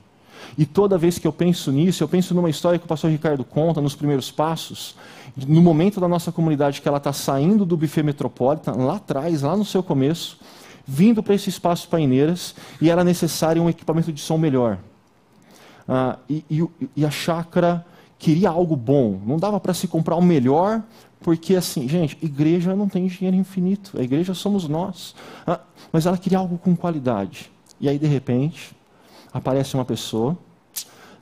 E toda vez que eu penso nisso, eu penso numa história que o pastor Ricardo conta nos primeiros passos, no momento da nossa comunidade que ela está saindo do buffet metropolitan, lá atrás, lá no seu começo, vindo para esse espaço paineiras, e era necessário um equipamento de som melhor. Ah, e, e, e a chácara queria algo bom, não dava para se comprar o melhor, porque assim, gente, igreja não tem dinheiro infinito, a igreja somos nós. Ah, mas ela queria algo com qualidade. E aí, de repente, aparece uma pessoa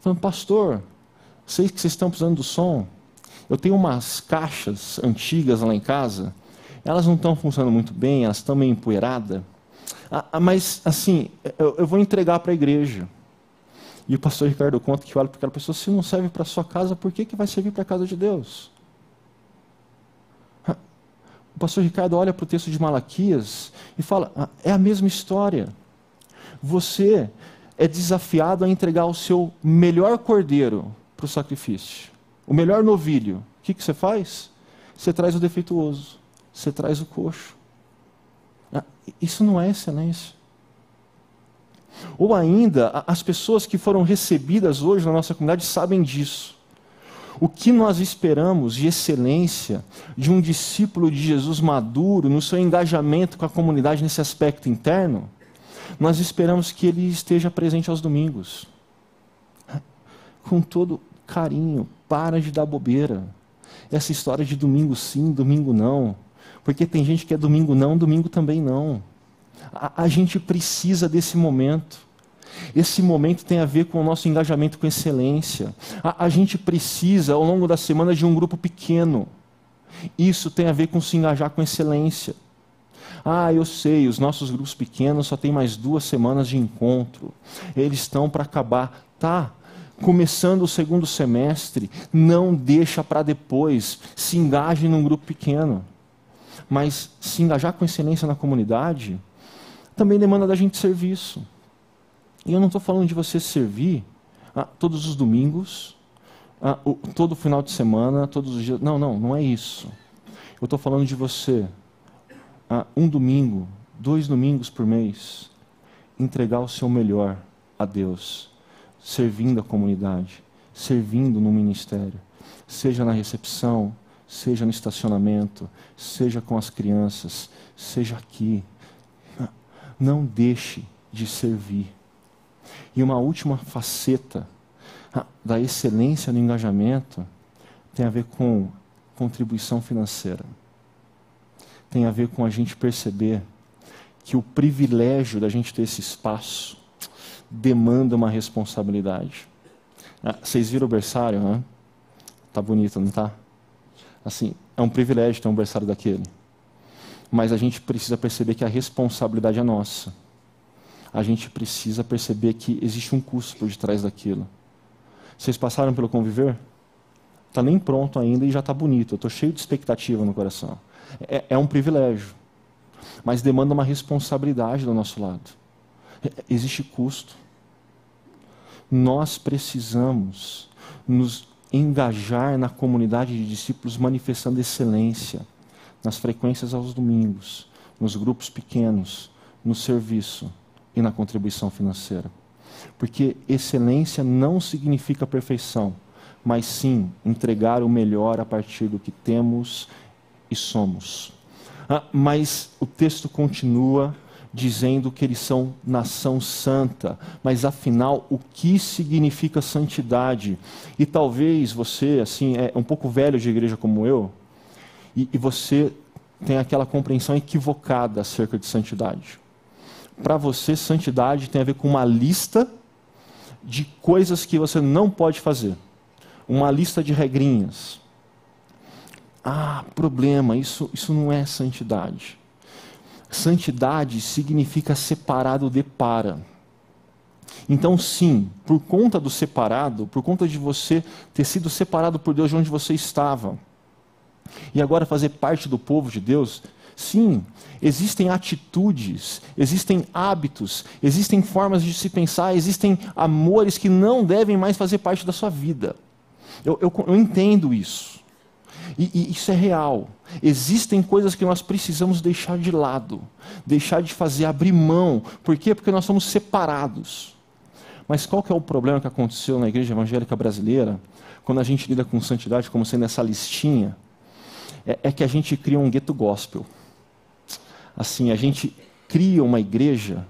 falando, pastor, sei que vocês estão precisando do som. Eu tenho umas caixas antigas lá em casa, elas não estão funcionando muito bem, elas estão meio empoeiradas. Ah, ah, mas, assim, eu, eu vou entregar para a igreja. E o pastor Ricardo conta que olha para aquela pessoa, se não serve para sua casa, por que, que vai servir para a casa de Deus? O pastor Ricardo olha para o texto de Malaquias e fala: ah, é a mesma história. Você é desafiado a entregar o seu melhor cordeiro para o sacrifício, o melhor novilho. O que, que você faz? Você traz o defeituoso, você traz o coxo. Ah, isso não é excelência. Ou ainda, as pessoas que foram recebidas hoje na nossa comunidade sabem disso. O que nós esperamos de excelência de um discípulo de Jesus maduro no seu engajamento com a comunidade nesse aspecto interno? Nós esperamos que ele esteja presente aos domingos. Com todo carinho, para de dar bobeira. Essa história de domingo sim, domingo não. Porque tem gente que é domingo não, domingo também não. A, a gente precisa desse momento. Esse momento tem a ver com o nosso engajamento com excelência. A, a, gente precisa, ao longo da semana, de um grupo pequeno. Isso tem a ver com se engajar com excelência. Ah, eu sei, os nossos grupos pequenos só tem mais duas semanas de encontro. Eles estão para acabar. Tá, começando o segundo semestre, não deixa para depois. Se engaje num grupo pequeno. Mas se engajar com excelência na comunidade também demanda da gente serviço. E eu não estou falando de você servir ah, todos os domingos, ah, o, todo final de semana, todos os dias. Não, não, não é isso. Eu estou falando de você, um domingo, dois domingos por mês, entregar o seu melhor a Deus, servindo a comunidade, servindo no ministério, seja na recepção, seja no estacionamento, seja com as crianças, seja aqui. Não deixe de servir. E uma última faceta da excelência no engajamento tem a ver com contribuição financeira. Tem a ver com a gente perceber que o privilégio da gente ter esse espaço demanda uma responsabilidade. Ah, vocês viram o berçário, né? Tá bonito, não tá? Assim, é um privilégio ter um berçário daquele. Mas a gente precisa perceber que a responsabilidade é nossa a gente precisa perceber que existe um custo por detrás daquilo. Vocês passaram pelo conviver? Está nem pronto ainda e já está bonito. Eu estou cheio de expectativa no coração. É, é, um privilégio. mas demanda uma responsabilidade do nosso lado. Existe custo. Nós precisamos nos engajar na comunidade de discípulos manifestando excelência nas frequências aos domingos, nos grupos pequenos, no serviço e na contribuição financeira. Porque excelência não significa perfeição, mas sim entregar o melhor a partir do que temos e somos. Ah, mas o texto continua dizendo que eles são nação santa, mas afinal, o que significa santidade? E talvez você, assim, é um pouco velho de igreja como eu, e, e você tem aquela compreensão equivocada acerca de santidade. Para você, santidade tem a ver com uma lista de coisas que você não pode fazer, uma lista de regrinhas. Ah, problema, isso, isso não é santidade. Santidade significa separado de para. Então, sim, por conta do separado, por conta de você ter sido separado por Deus de onde você estava, e agora fazer parte do povo de Deus, sim, existem atitudes, existem hábitos, existem formas de se pensar, existem amores que não devem mais fazer parte da sua vida. Eu, eu, eu entendo isso. E, e, isso é real. Existem coisas que nós precisamos deixar de lado, deixar de fazer, abrir mão. Por quê? Porque nós somos separados. Mas qual que é o problema que aconteceu na igreja evangélica brasileira, quando a gente lida com santidade como sendo essa listinha? É, é que a gente cria um gueto gospel. Assim, a gente cria uma igreja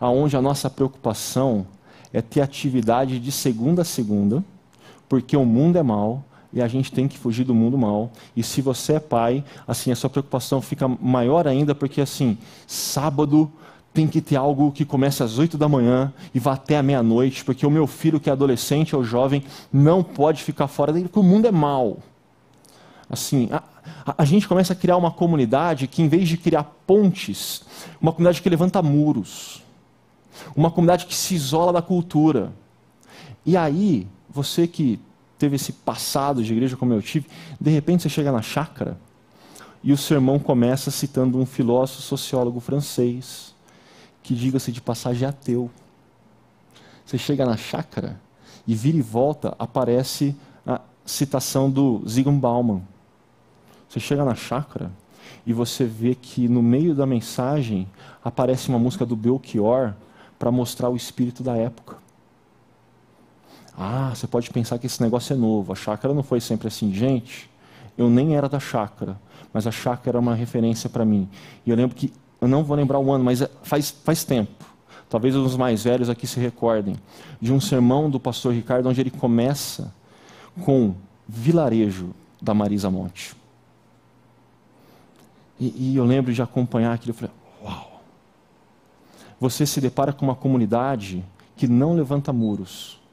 aonde a nossa preocupação é ter atividade de segunda a segunda, porque o mundo é mau, e a gente tem que fugir do mundo mal. E se você é pai, assim, a sua preocupação fica maior ainda, porque assim, sábado tem que ter algo que comece às oito da manhã e vá até a meia-noite, porque o meu filho, que é adolescente ou jovem, não pode ficar fora dele, porque o mundo é mal. Assim, a, a, a gente começa a criar uma comunidade que, em vez de criar pontes, uma comunidade que levanta muros, uma comunidade que se isola da cultura. E aí, você que teve esse passado de igreja como eu tive, de repente você chega na chácara e o sermão começa citando um filósofo sociólogo francês, que diga-se de passagem ateu. Você chega na chácara e vira e volta aparece a citação do Zygmunt Bauman. Você chega na chácara e você vê que no meio da mensagem aparece uma música do Belchior para mostrar o espírito da época. Ah, você pode pensar que esse negócio é novo. A chácara não foi sempre assim. Gente, eu nem era da chácara, mas a chácara era uma referência para mim. E eu lembro que, eu não vou lembrar o ano, mas é, faz, faz tempo. Talvez os mais velhos aqui se recordem de um sermão do pastor Ricardo, onde ele começa com vilarejo da Marisa Monte. E, e eu lembro de acompanhar aquilo. Eu falei, uau! Você se depara com uma comunidade que não levanta muros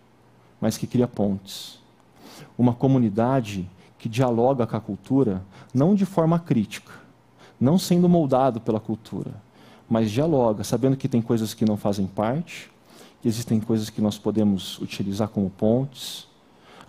mas que cria pontes. Uma comunidade que dialoga com a cultura, não de forma crítica, não sendo moldado pela cultura, mas dialoga, sabendo que tem coisas que não fazem parte, que existem coisas que nós podemos utilizar como pontes.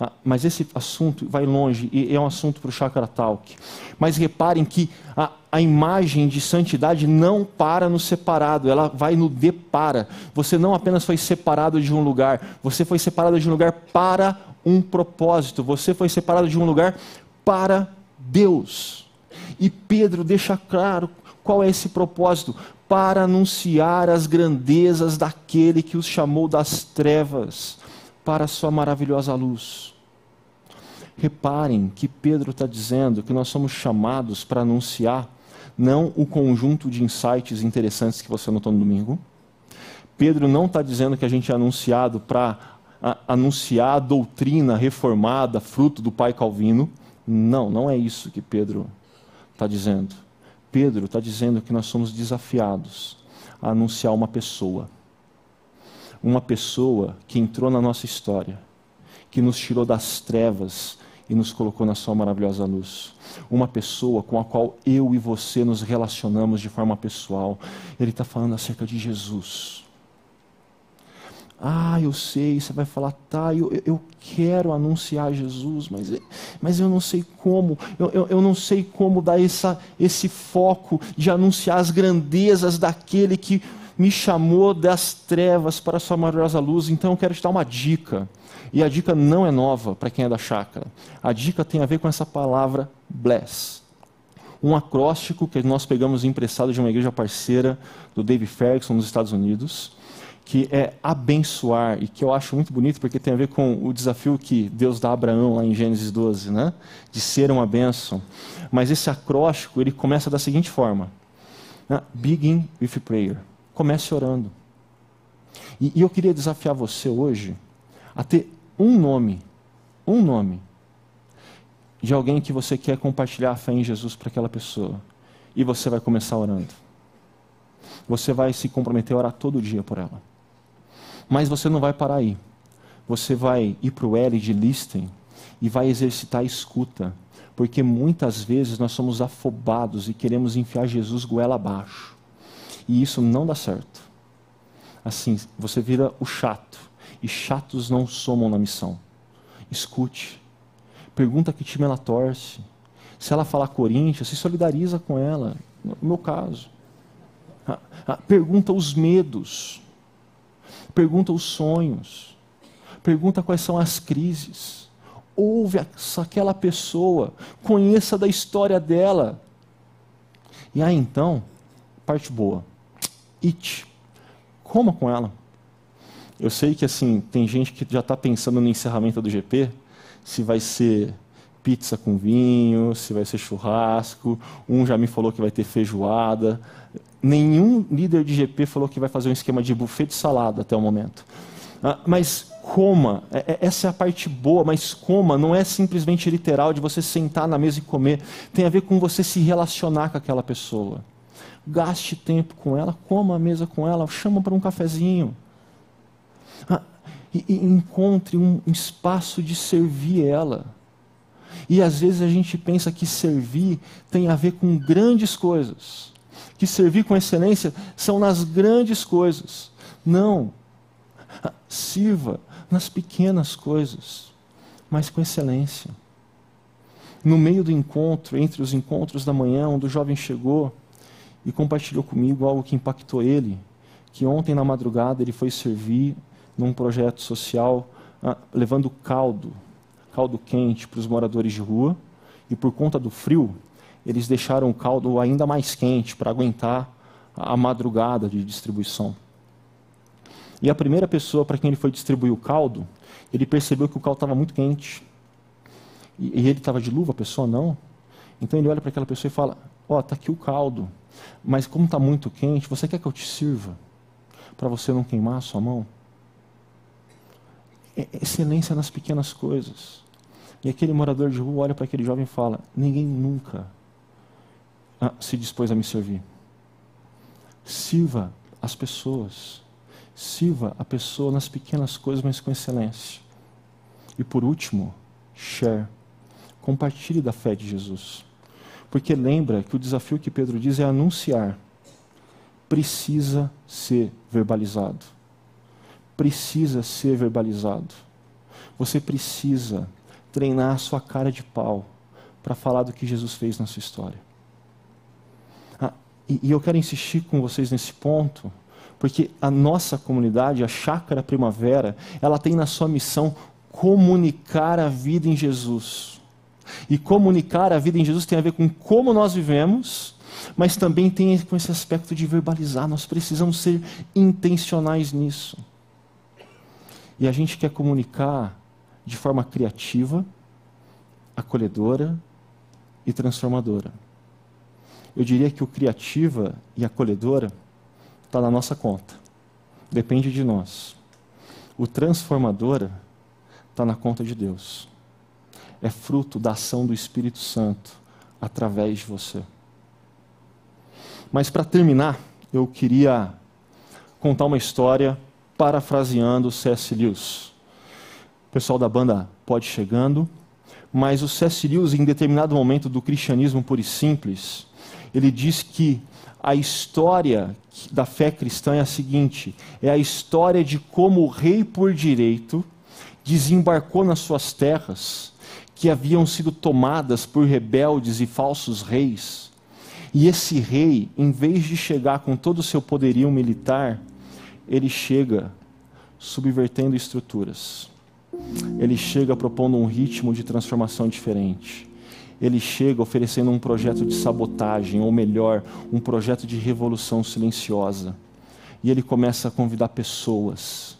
Ah, mas esse assunto vai longe e é um assunto para o Chakra Talk. Mas reparem que a, a imagem de santidade não para no separado, ela vai no depara. Você não apenas foi separado de um lugar, você foi separado de um lugar para um propósito, você foi separado de um lugar para Deus. E Pedro deixa claro qual é esse propósito: para anunciar as grandezas daquele que os chamou das trevas para a sua maravilhosa luz. Reparem que Pedro está dizendo que nós somos chamados para anunciar não o conjunto de insights interessantes que você anotou no domingo. Pedro não está dizendo que a gente é anunciado para anunciar a doutrina reformada, fruto do pai Calvino. Não, não é isso que Pedro está dizendo. Pedro está dizendo que nós somos desafiados a anunciar uma pessoa. Uma pessoa que entrou na nossa história, que nos tirou das trevas e nos colocou na sua maravilhosa luz. Uma pessoa com a qual eu e você nos relacionamos de forma pessoal. Ele está falando acerca de Jesus. Ah, eu sei, você vai falar, tá, eu, eu quero anunciar Jesus, mas, mas eu não sei como, eu, eu, eu não sei como dar essa, esse foco de anunciar as grandezas daquele que me chamou das trevas para a sua maravilhosa luz. Então eu quero te dar uma dica. E a dica não é nova para quem é da chácara. A dica tem a ver com essa palavra bless. Um acróstico que nós pegamos emprestado de uma igreja parceira do Dave Ferguson nos Estados Unidos, que é abençoar, e que eu acho muito bonito porque tem a ver com o desafio que Deus dá a Abraão lá em Gênesis 12, né? de ser uma bênção. Mas esse acróstico ele começa da seguinte forma: né? Begin with prayer. Comece orando. E, e eu queria desafiar você hoje a ter um nome, um nome, de alguém que você quer compartilhar a fé em Jesus para aquela pessoa. E você vai começar orando. Você vai se comprometer a orar todo dia por ela. Mas você não vai parar aí. Você vai ir para o L de Listen e vai exercitar a escuta. Porque muitas vezes nós somos afobados e queremos enfiar Jesus goela abaixo. E isso não dá certo. Assim, você vira o chato e chatos não somam na missão. Escute. Pergunta que time ela torce. Se ela falar Corinthians, se solidariza com ela. No meu caso. Ah, ah, pergunta os medos. Pergunta os sonhos. Pergunta quais são as crises. Ouve aquela pessoa. Conheça da história dela. E aí então, parte boa. It. Coma com ela. Eu sei que assim tem gente que já está pensando no encerramento do GP, se vai ser pizza com vinho, se vai ser churrasco. Um já me falou que vai ter feijoada. Nenhum líder de GP falou que vai fazer um esquema de buffet de salada até o momento. Ah, mas coma, é, é, essa é a parte boa, mas coma não é simplesmente literal de você sentar na mesa e comer. Tem a ver com você se relacionar com aquela pessoa. Gaste tempo com ela, coma a mesa com ela, chama para um cafezinho e, e encontre um espaço de servir ela. E às vezes a gente pensa que servir tem a ver com grandes coisas, que servir com excelência são nas grandes coisas. Não. Sirva nas pequenas coisas, mas com excelência. No meio do encontro, entre os encontros da manhã, onde o jovem chegou e compartilhou comigo algo que impactou ele, que ontem na madrugada ele foi servir num projeto social ah, levando caldo, caldo quente para os moradores de rua, e por conta do frio, eles deixaram o caldo ainda mais quente para aguentar a madrugada de distribuição. E a primeira pessoa para quem ele foi distribuir o caldo, ele percebeu que o caldo estava muito quente. E, e ele estava de luva, a pessoa não. Então ele olha para aquela pessoa e fala: Ó, oh, está aqui o caldo, mas como está muito quente, você quer que eu te sirva? Para você não queimar a sua mão? É excelência nas pequenas coisas. E aquele morador de rua olha para aquele jovem e fala: Ninguém nunca ah, se dispôs a me servir. Sirva as pessoas. Sirva a pessoa nas pequenas coisas, mas com excelência. E por último, share. Compartilhe da fé de Jesus. Porque lembra que o desafio que Pedro diz é anunciar. Precisa ser verbalizado precisa ser verbalizado. Você precisa treinar a sua cara de pau para falar do que Jesus fez na sua história. Ah, e, e eu quero insistir com vocês nesse ponto, porque a nossa comunidade, a Chácara Primavera, ela tem na sua missão comunicar a vida em Jesus. E comunicar a vida em Jesus tem a ver com como nós vivemos, mas também tem com esse aspecto de verbalizar. Nós precisamos ser intencionais nisso. E a gente quer comunicar de forma criativa, acolhedora e transformadora. Eu diria que o criativa e acolhedora está na nossa conta. Depende de nós. O transformadora está na conta de Deus. É fruto da ação do Espírito Santo através de você. Mas para terminar, eu queria contar uma história parafraseando C.S. Lewis. O pessoal da banda pode chegando, mas o C.S. Lewis, em determinado momento do cristianismo puro e simples, ele diz que a história da fé cristã é a seguinte: é a história de como o rei por direito desembarcou nas suas terras, que haviam sido tomadas por rebeldes e falsos reis. E esse rei, em vez de chegar com todo o seu poderio militar, ele chega subvertendo estruturas. Ele chega propondo um ritmo de transformação diferente. Ele chega oferecendo um projeto de sabotagem, ou melhor, um projeto de revolução silenciosa. E ele começa a convidar pessoas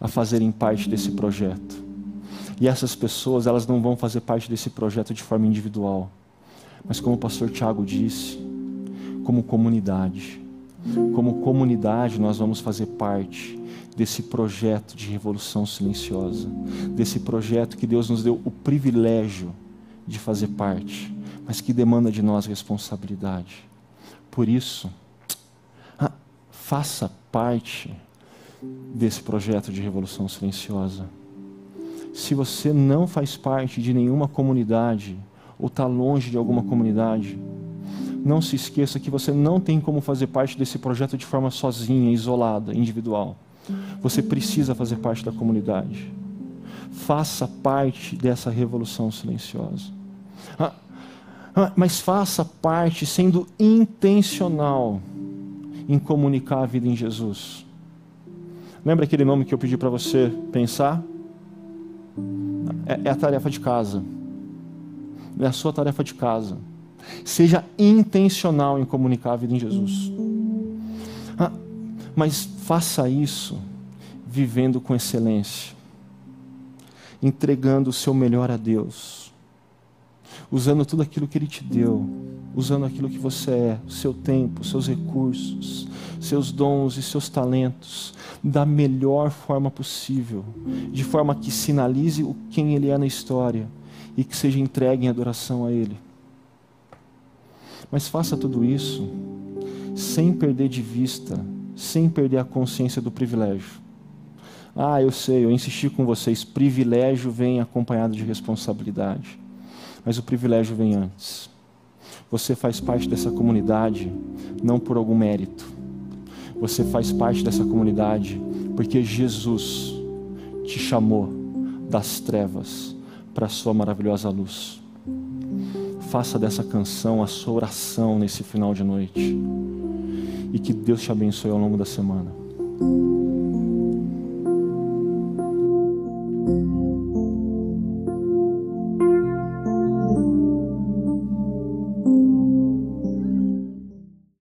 a fazerem parte desse projeto. E essas pessoas, elas não vão fazer parte desse projeto de forma individual, mas como o pastor Tiago disse, como comunidade. Como comunidade, nós vamos fazer parte desse projeto de revolução silenciosa, desse projeto que Deus nos deu o privilégio de fazer parte, mas que demanda de nós responsabilidade. Por isso, ah, faça parte desse projeto de revolução silenciosa. Se você não faz parte de nenhuma comunidade ou está longe de alguma comunidade, não se esqueça que você não tem como fazer parte desse projeto de forma sozinha, isolada, individual. Você precisa fazer parte da comunidade. Faça parte dessa revolução silenciosa. Ah, ah, mas faça parte sendo intencional em comunicar a vida em Jesus. Lembra aquele nome que eu pedi para você pensar? É, é a tarefa de casa. É a sua tarefa de casa. Seja intencional em comunicar a vida em Jesus. Ah, mas faça isso vivendo com excelência, entregando o seu melhor a Deus, usando tudo aquilo que Ele te deu, usando aquilo que você é, o seu tempo, seus recursos, seus dons e seus talentos, da melhor forma possível, de forma que sinalize quem Ele é na história e que seja entregue em adoração a Ele. Mas faça tudo isso sem perder de vista, sem perder a consciência do privilégio. Ah, eu sei, eu insisti com vocês, privilégio vem acompanhado de responsabilidade. Mas o privilégio vem antes. Você faz parte dessa comunidade não por algum mérito. Você faz parte dessa comunidade porque Jesus te chamou das trevas para a sua maravilhosa luz faça dessa canção a sua oração nesse final de noite. E que Deus te abençoe ao longo da semana.